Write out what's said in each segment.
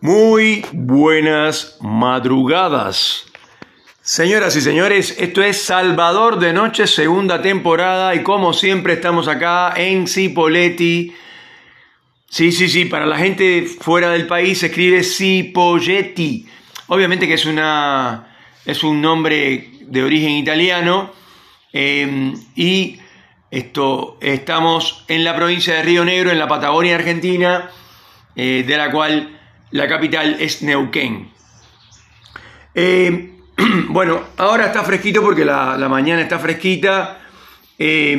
Muy buenas madrugadas. Señoras y señores, esto es Salvador de Noche, segunda temporada, y como siempre estamos acá en Cipoletti. Sí, sí, sí, para la gente fuera del país se escribe Cipoletti. Obviamente que es, una, es un nombre de origen italiano. Eh, y esto, estamos en la provincia de Río Negro, en la Patagonia Argentina, eh, de la cual la capital es Neuquén. Eh, bueno, ahora está fresquito porque la, mañana está fresquita. Eh,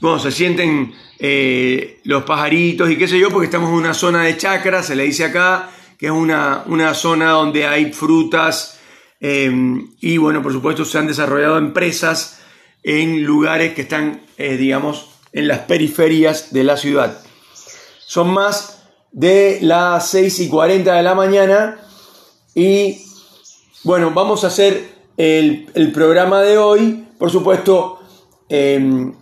bueno, se sienten los pajaritos y qué sé yo, porque estamos en una zona de chacra, se le dice acá, que es una, una zona donde hay frutas y bueno, por supuesto se han desarrollado empresas en lugares que están, digamos, en las periferias de la ciudad. Son más de las 6 y 40 de la mañana. Y bueno, vamos a hacer el, programa de hoy. Por supuesto, em,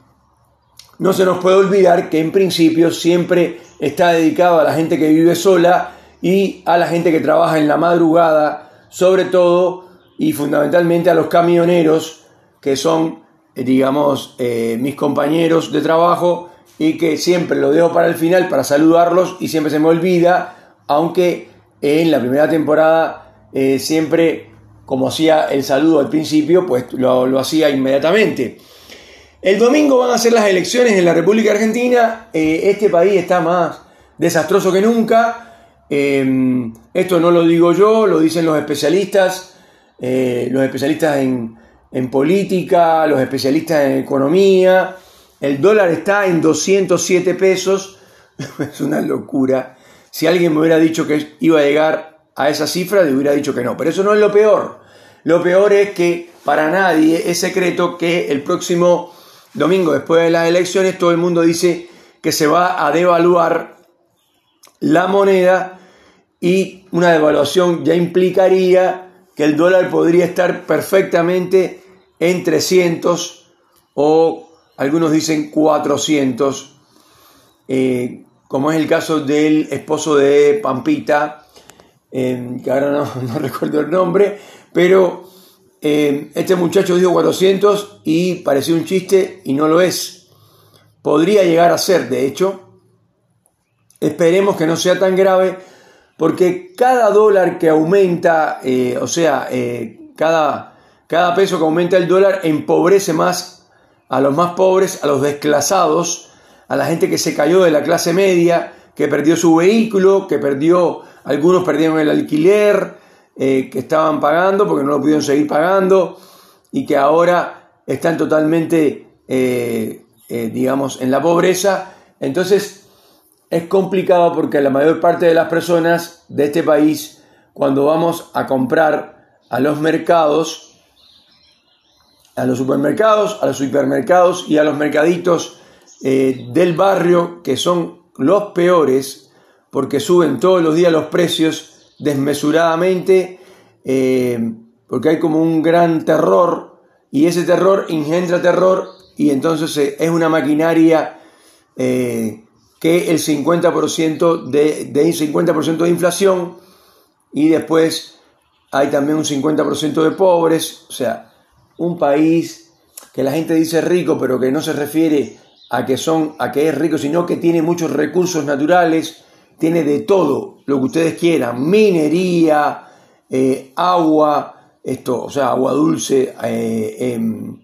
no se nos puede olvidar que en principio siempre está dedicado a la gente que vive sola y a la gente que trabaja en la madrugada, sobre todo y fundamentalmente a los camioneros, que son, digamos, eh, mis compañeros de trabajo y que siempre lo dejo para el final para saludarlos y siempre se me olvida, aunque en la primera temporada eh, siempre, como hacía el saludo al principio, pues lo, hacía inmediatamente. El domingo van a ser las elecciones en la República Argentina, eh, este país está más desastroso que nunca, em, esto no lo digo yo, lo dicen los especialistas, eh, los especialistas en, en política, los especialistas en economía, el dólar está en 207 pesos. es una locura. Si alguien me hubiera dicho que iba a llegar a esa cifra, le hubiera dicho que no. Pero eso no es lo peor. Lo peor es que para nadie es secreto que el próximo domingo, después de las elecciones, todo el mundo dice que se va a devaluar la moneda y una devaluación ya implicaría que el dólar podría estar perfectamente en 300 o algunos dicen 400, eh, como es el caso del esposo de Pampita, eh, que ahora no, recuerdo el nombre, pero eh, este muchacho dijo 400 y pareció un chiste y no lo es. Podría llegar a ser, de hecho. Esperemos que no sea tan grave, porque cada dólar que aumenta, o sea, cada, cada peso que aumenta el dólar empobrece más a los más pobres, a los desclasados, a la gente que se cayó de la clase media, que perdió su vehículo, que perdió, algunos perdieron el alquiler eh, que estaban pagando porque no lo pudieron seguir pagando y que ahora están totalmente, eh, eh, digamos, en la pobreza. Entonces es complicado porque la mayor parte de las personas de este país, cuando vamos a comprar a los mercados, a los supermercados, a los supermercados y a los mercaditos eh, del barrio, que son los peores, porque suben todos los días los precios desmesuradamente, eh, porque hay como un gran terror, y ese terror engendra terror, y entonces eh, es una maquinaria que el 50% de, de 50% de inflación, y después hay también un 50% de pobres, o sea, un país que la gente dice rico, pero que no se refiere a que son, a que es rico, sino que tiene muchos recursos naturales, tiene de todo lo que ustedes quieran, minería, eh, agua, esto, o sea, agua dulce, eh, em,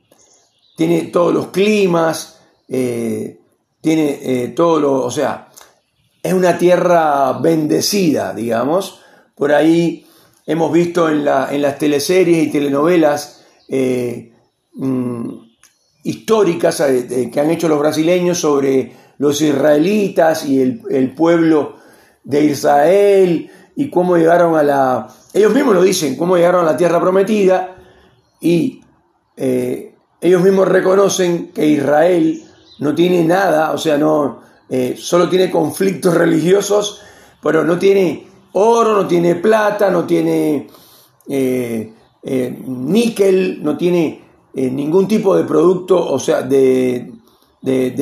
tiene todos los climas, eh, tiene todo lo, o sea, es una tierra bendecida, digamos. Por ahí hemos visto en, la, en las teleseries y telenovelas eh, mm, históricas eh, que han hecho los brasileños sobre los israelitas y el, pueblo de Israel y cómo llegaron a la... Ellos mismos lo dicen, cómo llegaron a la tierra prometida y eh, ellos mismos reconocen que Israel no tiene nada, o sea, no, solo tiene conflictos religiosos, pero no tiene oro, no tiene plata, no tiene níquel, no tiene eh, ningún tipo de producto, o sea, de,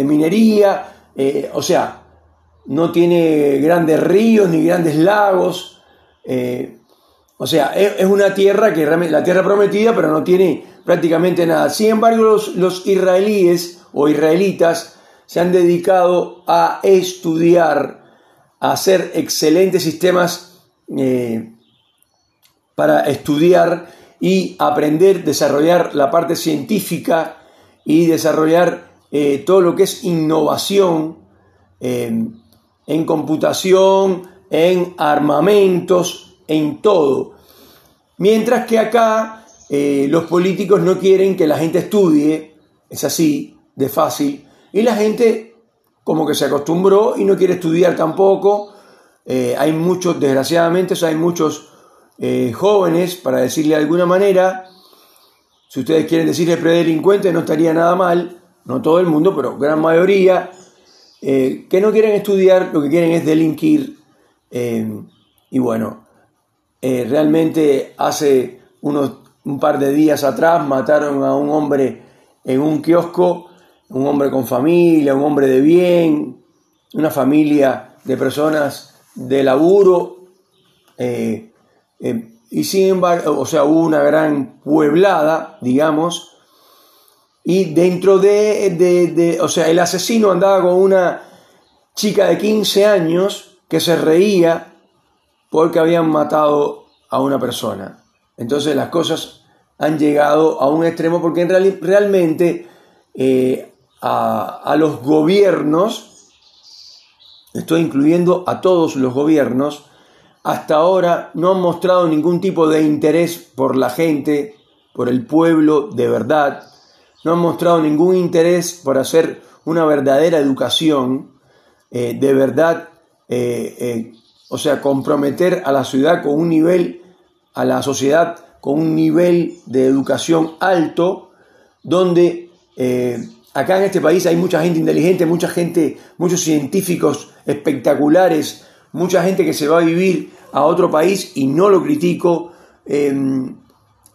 minería, eh, o sea, no tiene grandes ríos ni grandes lagos. Eh, o sea, es, una tierra que la tierra prometida, pero no tiene prácticamente nada. Sin embargo, los, israelíes o israelitas se han dedicado a estudiar, a hacer excelentes sistemas eh, para estudiar y aprender, desarrollar la parte científica y desarrollar eh, todo lo que es innovación en computación, en armamentos, en todo. Mientras que acá eh, los políticos no quieren que la gente estudie, es así, de fácil, y la gente como que se acostumbró y no quiere estudiar tampoco. Eh, hay muchos, desgraciadamente, hay muchos eh, jóvenes, para decirle de alguna manera, si ustedes quieren decirle predelincuente, no estaría nada mal, no todo el mundo, pero gran mayoría, eh, que no quieren estudiar, lo que quieren es delinquir. Eh, y bueno, realmente hace unos, un par de días atrás mataron a un hombre en un kiosco, un hombre con familia, un hombre de bien, una familia de personas de laburo. Y sin embargo, o sea, hubo una gran pueblada, digamos, y dentro de, o sea, el asesino andaba con una chica de 15 años que se reía porque habían matado a una persona. Entonces las cosas han llegado a un extremo porque en realmente eh, a, a los gobiernos, estoy incluyendo a todos los gobiernos, hasta ahora no han mostrado ningún tipo de interés por la gente, por el pueblo de verdad, no han mostrado ningún interés por hacer una verdadera educación, eh, de verdad, eh, eh, o sea, comprometer a la ciudad con un nivel, a la sociedad con un nivel de educación alto, donde acá en este país hay mucha gente inteligente, mucha gente, muchos científicos espectaculares, mucha gente que se va a vivir a otro país y no lo critico,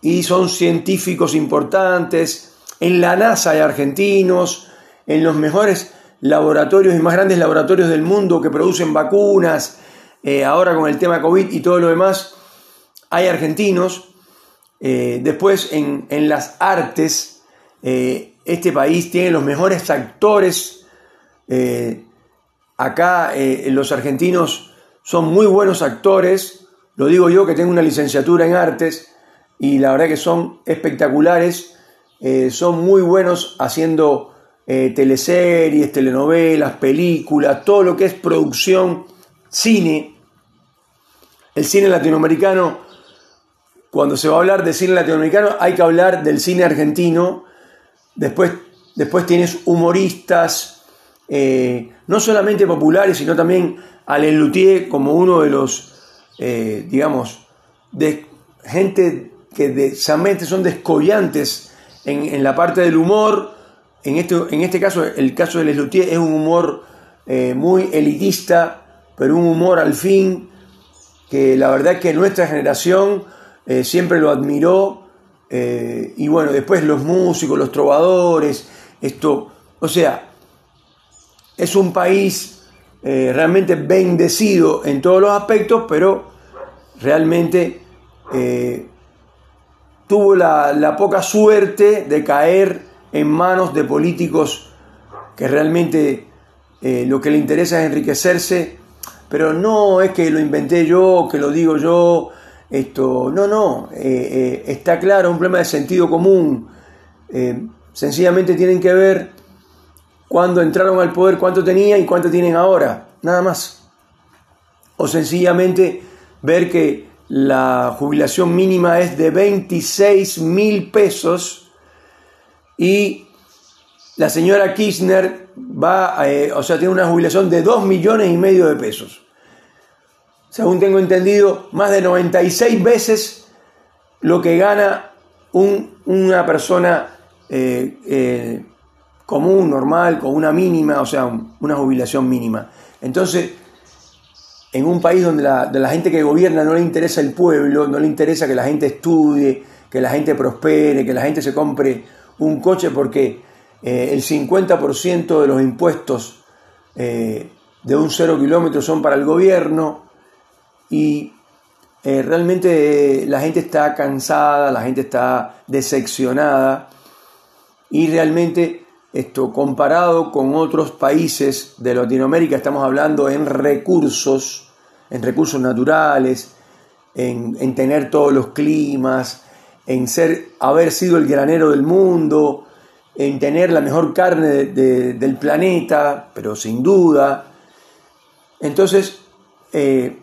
y son científicos importantes, en la NASA hay argentinos, en los mejores laboratorios y más grandes laboratorios del mundo que producen vacunas, eh, ahora con el tema COVID y todo lo demás, hay argentinos. Eh, después en, las artes, eh, este país tiene los mejores actores. Acá los argentinos son muy buenos actores, lo digo yo que tengo una licenciatura en artes y la verdad que son espectaculares eh, son muy buenos haciendo eh, teleseries, telenovelas, películas, todo lo que es producción, cine. El cine latinoamericano, cuando se va a hablar de cine latinoamericano, hay que hablar del cine argentino. Después, después tienes humoristas, eh, no solamente populares, sino también Alain Luthier como uno de los, digamos, de gente que de, son descollantes en, la parte del humor, en este, en este caso, el caso de Les es un humor eh, muy elitista, pero un humor al fin que la verdad es que nuestra generación eh, siempre lo admiró. Eh, y bueno, después los músicos, los trovadores, esto, o sea, es un país realmente bendecido en todos los aspectos, pero realmente tuvo la, poca suerte de caer en manos de políticos que realmente eh, lo que le interesa es enriquecerse, pero no es que lo inventé yo, que lo digo yo, esto, no, no, eh, eh, está claro, un problema de sentido común, sencillamente tienen que ver cuando entraron al poder, cuánto tenían y cuánto tienen ahora, nada más. O sencillamente ver que la jubilación mínima es de 26 mil pesos y la señora Kirchner va, eh, o sea, tiene una jubilación de 2 millones y medio de pesos. Según tengo entendido, más de 96 veces lo que gana una persona eh, eh, común, normal, con una mínima, o sea, una jubilación mínima. Entonces, en un país donde la, la, gente que gobierna no le interesa el pueblo, no le interesa que la gente estudie, que la gente prospere, que la gente se compre un coche porque eh, el 50% de los impuestos eh, de un cero kilómetro son para el gobierno y eh, realmente la gente está cansada, la gente está decepcionada y realmente esto comparado con otros países de Latinoamérica, estamos hablando en recursos, en recursos naturales, en, tener todos los climas, en ser, haber sido el granero del mundo, en tener la mejor carne del planeta, pero sin duda. Entonces, eh,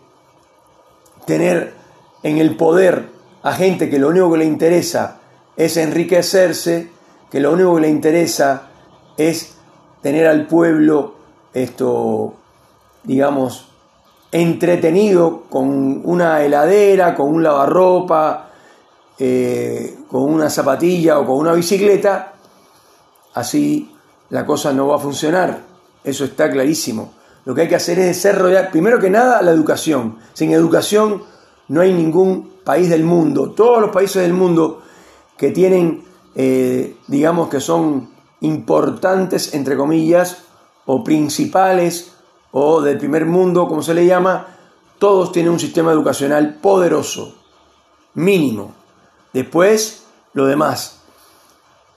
tener en el poder a gente que lo único que le interesa es enriquecerse, que lo único que le interesa es tener al pueblo esto, digamos, entretenido con una heladera, con un lavarropa, eh, con una zapatilla o con una bicicleta, así la cosa no va a funcionar. Eso está clarísimo. Lo que hay que hacer es desarrollar, primero que nada, la educación. Sin educación no hay ningún país del mundo. Todos los países del mundo que tienen, eh, digamos que son importantes, entre comillas, o principales, o del primer mundo, como se le llama, todos tienen un sistema educacional poderoso, mínimo. Después, lo demás.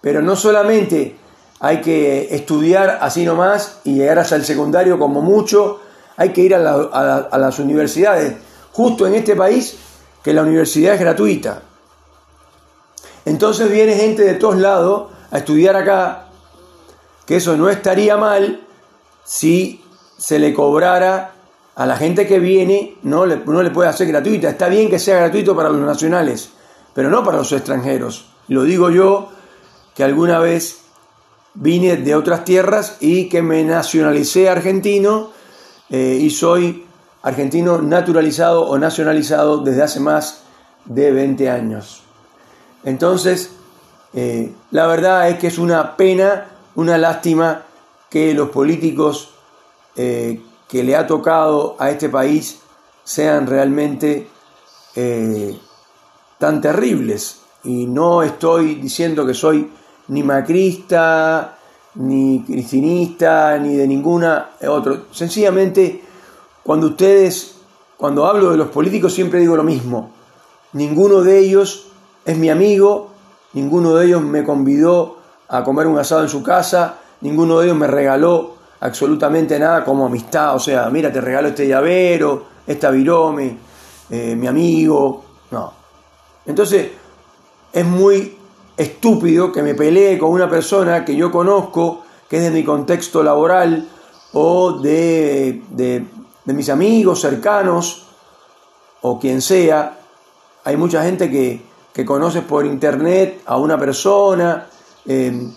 Pero no solamente hay que estudiar así nomás y llegar hasta el secundario como mucho, hay que ir a, a las universidades. Justo en este país, que la universidad es gratuita. Entonces viene gente de todos lados a estudiar acá, que eso no estaría mal si se le cobrara a la gente que viene, no le, le puede hacer gratuita. Está bien que sea gratuito para los nacionales, pero no para los extranjeros. Lo digo yo, que alguna vez vine de otras tierras y que me nacionalicé argentino eh, y soy argentino naturalizado o nacionalizado desde hace más de 20 años. Entonces, eh, la verdad es que es una pena, una lástima que los políticos eh, que le ha tocado a este país sean realmente eh, tan terribles. Y no estoy diciendo que soy ni macrista, ni cristinista, ni de ninguna otra. Sencillamente, cuando ustedes, cuando hablo de los políticos, siempre digo lo mismo. Ninguno de ellos es mi amigo, ninguno de ellos me convidó a comer un asado en su casa, ninguno de ellos me regaló absolutamente nada como amistad, o sea, mira, te regalo este llavero, esta virome, eh, mi amigo, no. Entonces, es muy estúpido que me pelee con una persona que yo conozco, que es de mi contexto laboral o de, de, mis amigos cercanos o quien sea. Hay mucha gente que, que conoces por internet a una persona eh,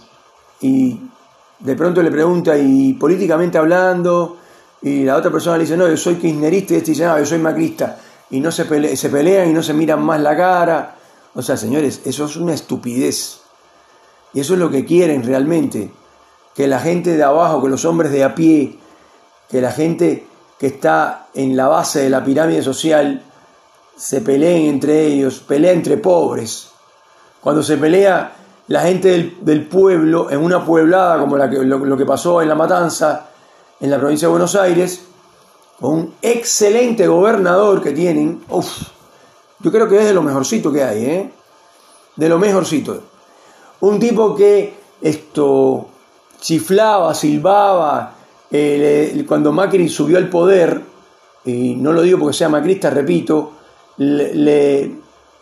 y de pronto le pregunta, y políticamente hablando, y la otra persona le dice, no, yo soy kirchnerista, y este dice, no, yo soy macrista, y no se, se pelean y no se miran más la cara. O sea, señores, eso es una estupidez. Y eso es lo que quieren realmente, que la gente de abajo, que los hombres de a pie, que la gente que está en la base de la pirámide social, se peleen entre ellos, pelea entre pobres. Cuando se pelea la gente del, pueblo, en una pueblada como la que, lo, que pasó en La Matanza, en la provincia de Buenos Aires, con un excelente gobernador que tienen, yo creo que es de lo mejorcito que hay, ¿eh? de lo mejorcito. Un tipo que esto chiflaba, silbaba, eh, cuando Macri subió al poder, y no lo digo porque sea macrista, repito, le,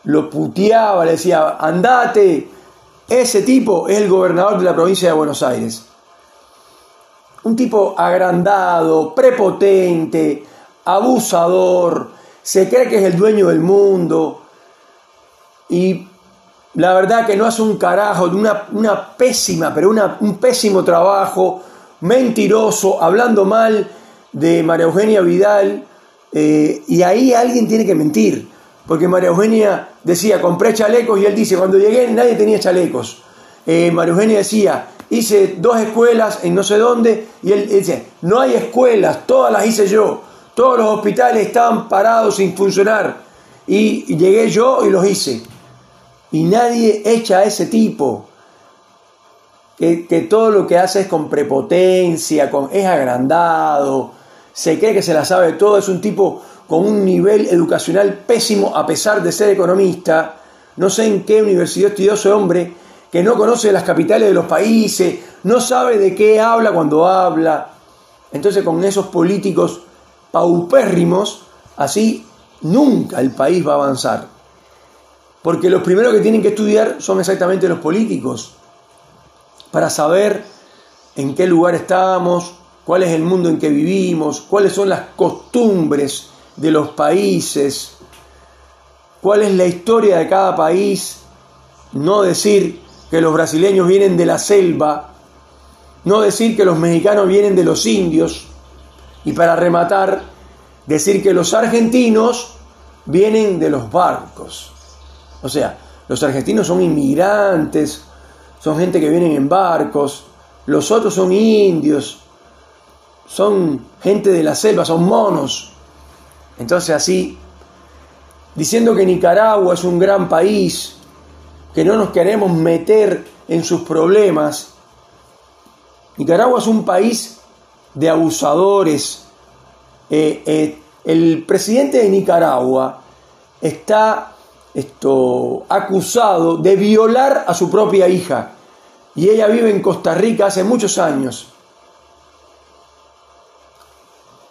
lo puteaba, le decía, andate, ese tipo es el gobernador de la provincia de Buenos Aires. Un tipo agrandado, prepotente, abusador, se cree que es el dueño del mundo y la verdad que no hace un carajo, una, una pésima, pero un pésimo trabajo, mentiroso, hablando mal de María Eugenia Vidal eh, y ahí alguien tiene que mentir porque María Eugenia decía, compré chalecos y él dice, cuando llegué nadie tenía chalecos. Eh, María Eugenia decía, hice dos escuelas en no sé dónde y él, dice, no hay escuelas, todas las hice yo, todos los hospitales estaban parados sin funcionar y, llegué yo y los hice. Y nadie echa a ese tipo. Que, todo lo que hace es con prepotencia, con, es agrandado, se cree que se la sabe todo, es un tipo con un nivel educacional pésimo a pesar de ser economista. No sé en qué universidad estudió ese hombre, que no conoce las capitales de los países, no sabe de qué habla cuando habla. Entonces con esos políticos paupérrimos, así nunca el país va a avanzar. Porque los primeros que tienen que estudiar son exactamente los políticos, para saber en qué lugar estamos, cuál es el mundo en que vivimos, cuáles son las costumbres de los países, cuál es la historia de cada país, no decir que los brasileños vienen de la selva, no decir que los mexicanos vienen de los indios, y para rematar, decir que los argentinos vienen de los barcos. O sea, los argentinos son inmigrantes, son gente que vienen en barcos, los otros son indios, son gente de la selva, son monos. Entonces así, diciendo que Nicaragua es un gran país, que no nos queremos meter en sus problemas, Nicaragua es un país de abusadores. Eh, eh, el presidente de Nicaragua está esto, acusado de violar a su propia hija y ella vive en Costa Rica hace muchos años.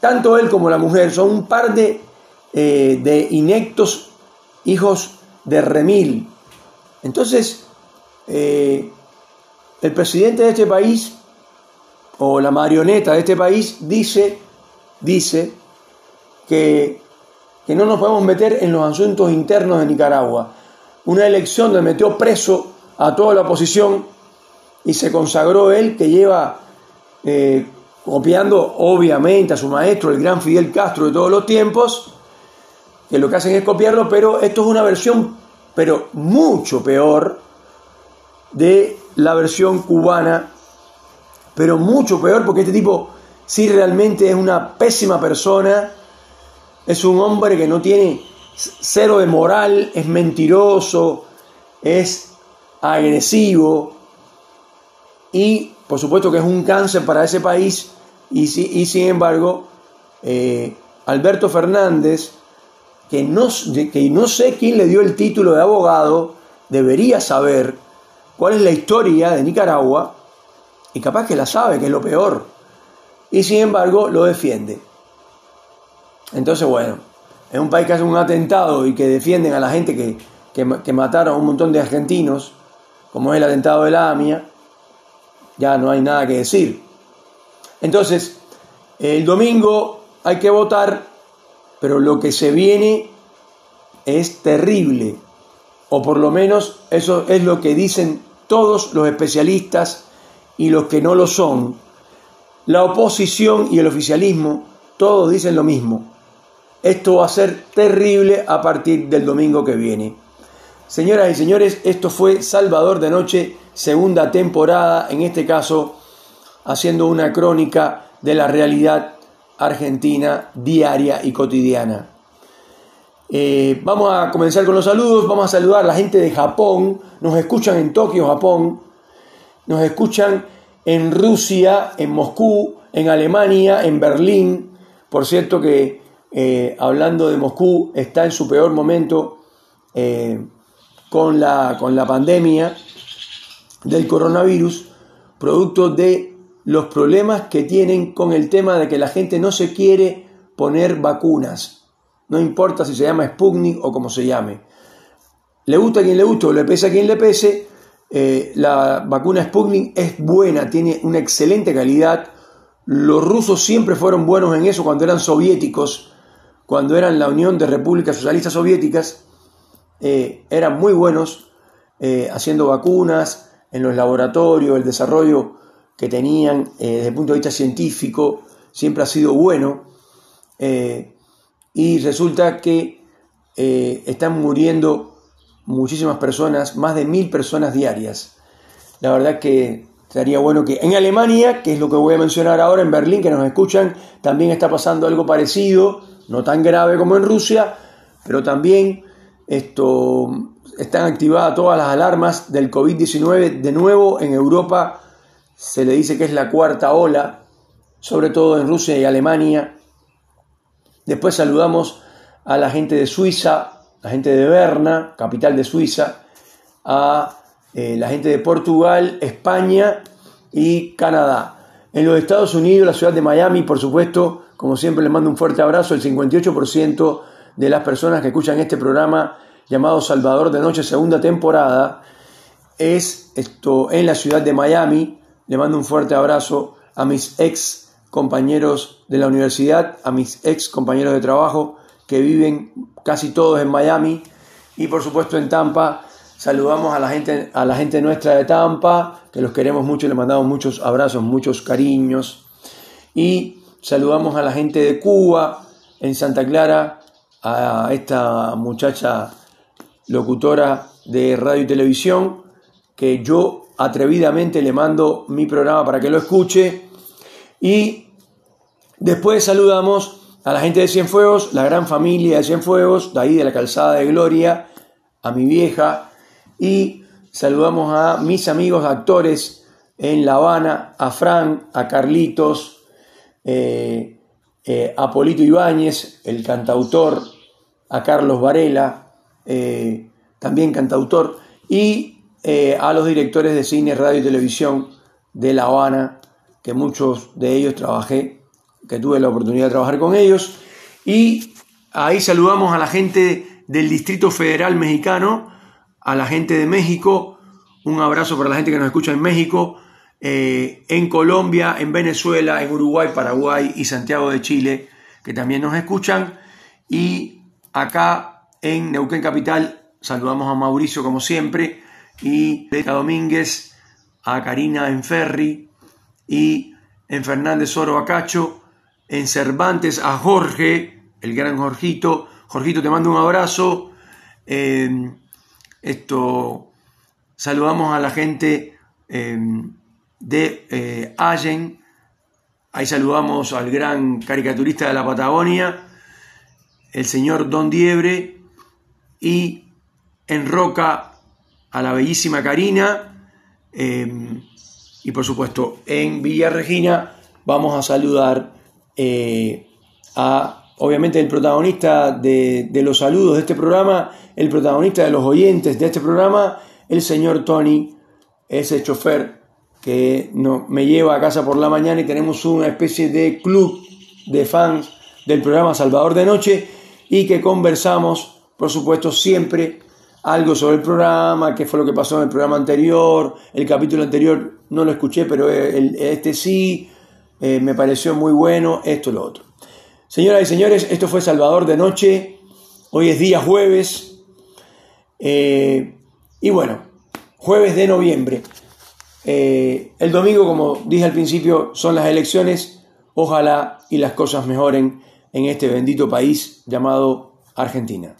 Tanto él como la mujer son un par de, eh, inectos hijos de Remil. Entonces, eh, el presidente de este país, o la marioneta de este país, dice, dice que, que no nos podemos meter en los asuntos internos de Nicaragua. Una elección donde metió preso a toda la oposición y se consagró él que lleva eh, copiando obviamente a su maestro, el gran Fidel Castro de todos los tiempos, que lo que hacen es copiarlo, pero esto es una versión, pero mucho peor, de la versión cubana, pero mucho peor porque este tipo sí realmente es una pésima persona, es un hombre que no tiene cero de moral, es mentiroso, es agresivo, y por supuesto que es un cáncer para ese país y, y sin embargo eh, Alberto Fernández, que no, que no sé quién le dio el título de abogado, debería saber cuál es la historia de Nicaragua y capaz que la sabe, que es lo peor. Y sin embargo lo defiende. Entonces, bueno, es un país que hace un atentado y que defienden a la gente que, que, que mataron a un montón de argentinos, como es el atentado de la AMIA, ya no hay nada que decir. Entonces, el domingo hay que votar, pero lo que se viene es terrible, o por lo menos eso es lo que dicen todos los especialistas y los que no lo son. La oposición y el oficialismo, todos dicen lo mismo. Esto va a ser terrible a partir del domingo que viene. Señoras y señores, esto fue Salvador de Noche segunda temporada, en este caso haciendo una crónica de la realidad argentina diaria y cotidiana. Eh, vamos a comenzar con los saludos, vamos a saludar a la gente de Japón, nos escuchan en Tokio, Japón, nos escuchan en Rusia, en Moscú, en Alemania, en Berlín, por cierto que eh, hablando de Moscú, está en su peor momento eh, con, la, con la pandemia, del coronavirus, producto de los problemas que tienen con el tema de que la gente no se quiere poner vacunas. No importa si se llama Sputnik o como se llame. Le gusta a quien le guste o le pese a quien le pese, eh, la vacuna Sputnik es buena, tiene una excelente calidad. Los rusos siempre fueron buenos en eso cuando eran soviéticos, cuando eran la Unión de Repúblicas Socialistas Soviéticas, eh, eran muy buenos eh, haciendo vacunas, en los laboratorios, el desarrollo que tenían eh, desde el punto de vista científico siempre ha sido bueno eh, y resulta que eh, están muriendo muchísimas personas, más de mil personas diarias. La verdad que sería bueno que en Alemania, que es lo que voy a mencionar ahora, en Berlín, que nos escuchan, también está pasando algo parecido, no tan grave como en Rusia, pero también esto están activadas todas las alarmas del COVID-19. De nuevo, en Europa se le dice que es la cuarta ola, sobre todo en Rusia y Alemania. Después saludamos a la gente de Suiza, la gente de Berna, capital de Suiza, a eh, la gente de Portugal, España y Canadá. En los Estados Unidos, la ciudad de Miami, por supuesto, como siempre les mando un fuerte abrazo, el 58% de las personas que escuchan este programa llamado Salvador de Noche, segunda temporada, es esto en la ciudad de Miami. Le mando un fuerte abrazo a mis ex compañeros de la universidad, a mis ex compañeros de trabajo que viven casi todos en Miami y por supuesto en Tampa. Saludamos a la gente, a la gente nuestra de Tampa, que los queremos mucho, les mandamos muchos abrazos, muchos cariños. Y saludamos a la gente de Cuba, en Santa Clara, a esta muchacha locutora de radio y televisión, que yo atrevidamente le mando mi programa para que lo escuche. Y después saludamos a la gente de Cienfuegos, la gran familia de Cienfuegos, de ahí de la calzada de Gloria, a mi vieja, y saludamos a mis amigos actores en La Habana, a Fran, a Carlitos, eh, eh, a Polito Ibáñez, el cantautor, a Carlos Varela, eh, también cantautor, y a los directores de cine, radio y televisión de La Habana, que muchos de ellos trabajé que tuve la oportunidad de trabajar con ellos. Y ahí saludamos a la gente del Distrito Federal Mexicano, a la gente de México, un abrazo para la gente que nos escucha en México, eh, en Colombia, en Venezuela, en Uruguay, Paraguay y Santiago de Chile, que también nos escuchan. Y acá en Neuquén Capital saludamos a Mauricio como siempre y a Domínguez, a Karina en Ferry y en Fernández Oro Acacho en Cervantes a Jorge, el gran Jorgito. Jorgito, te mando un abrazo. Eh, esto, saludamos a la gente eh, de eh, Allen. Ahí saludamos al gran caricaturista de la Patagonia, el señor Don Diebre. Y en Roca a la bellísima Karina. y por supuesto, en Villa Regina vamos a saludar eh, a, obviamente, el protagonista de, los saludos de este programa, el protagonista de los oyentes de este programa, el señor Tony, ese chofer que no, me lleva a casa por la mañana y tenemos una especie de club de fans del programa Salvador de Noche y que conversamos, por supuesto, siempre algo sobre el programa, qué fue lo que pasó en el programa anterior, el capítulo anterior no lo escuché, pero este sí, eh, me pareció muy bueno, esto lo otro. Señoras y señores, esto fue Salvador de Noche, hoy es día jueves, eh, y bueno, jueves de noviembre. Eh, el domingo, como dije al principio, son las elecciones, ojalá y las cosas mejoren en este bendito país llamado Argentina.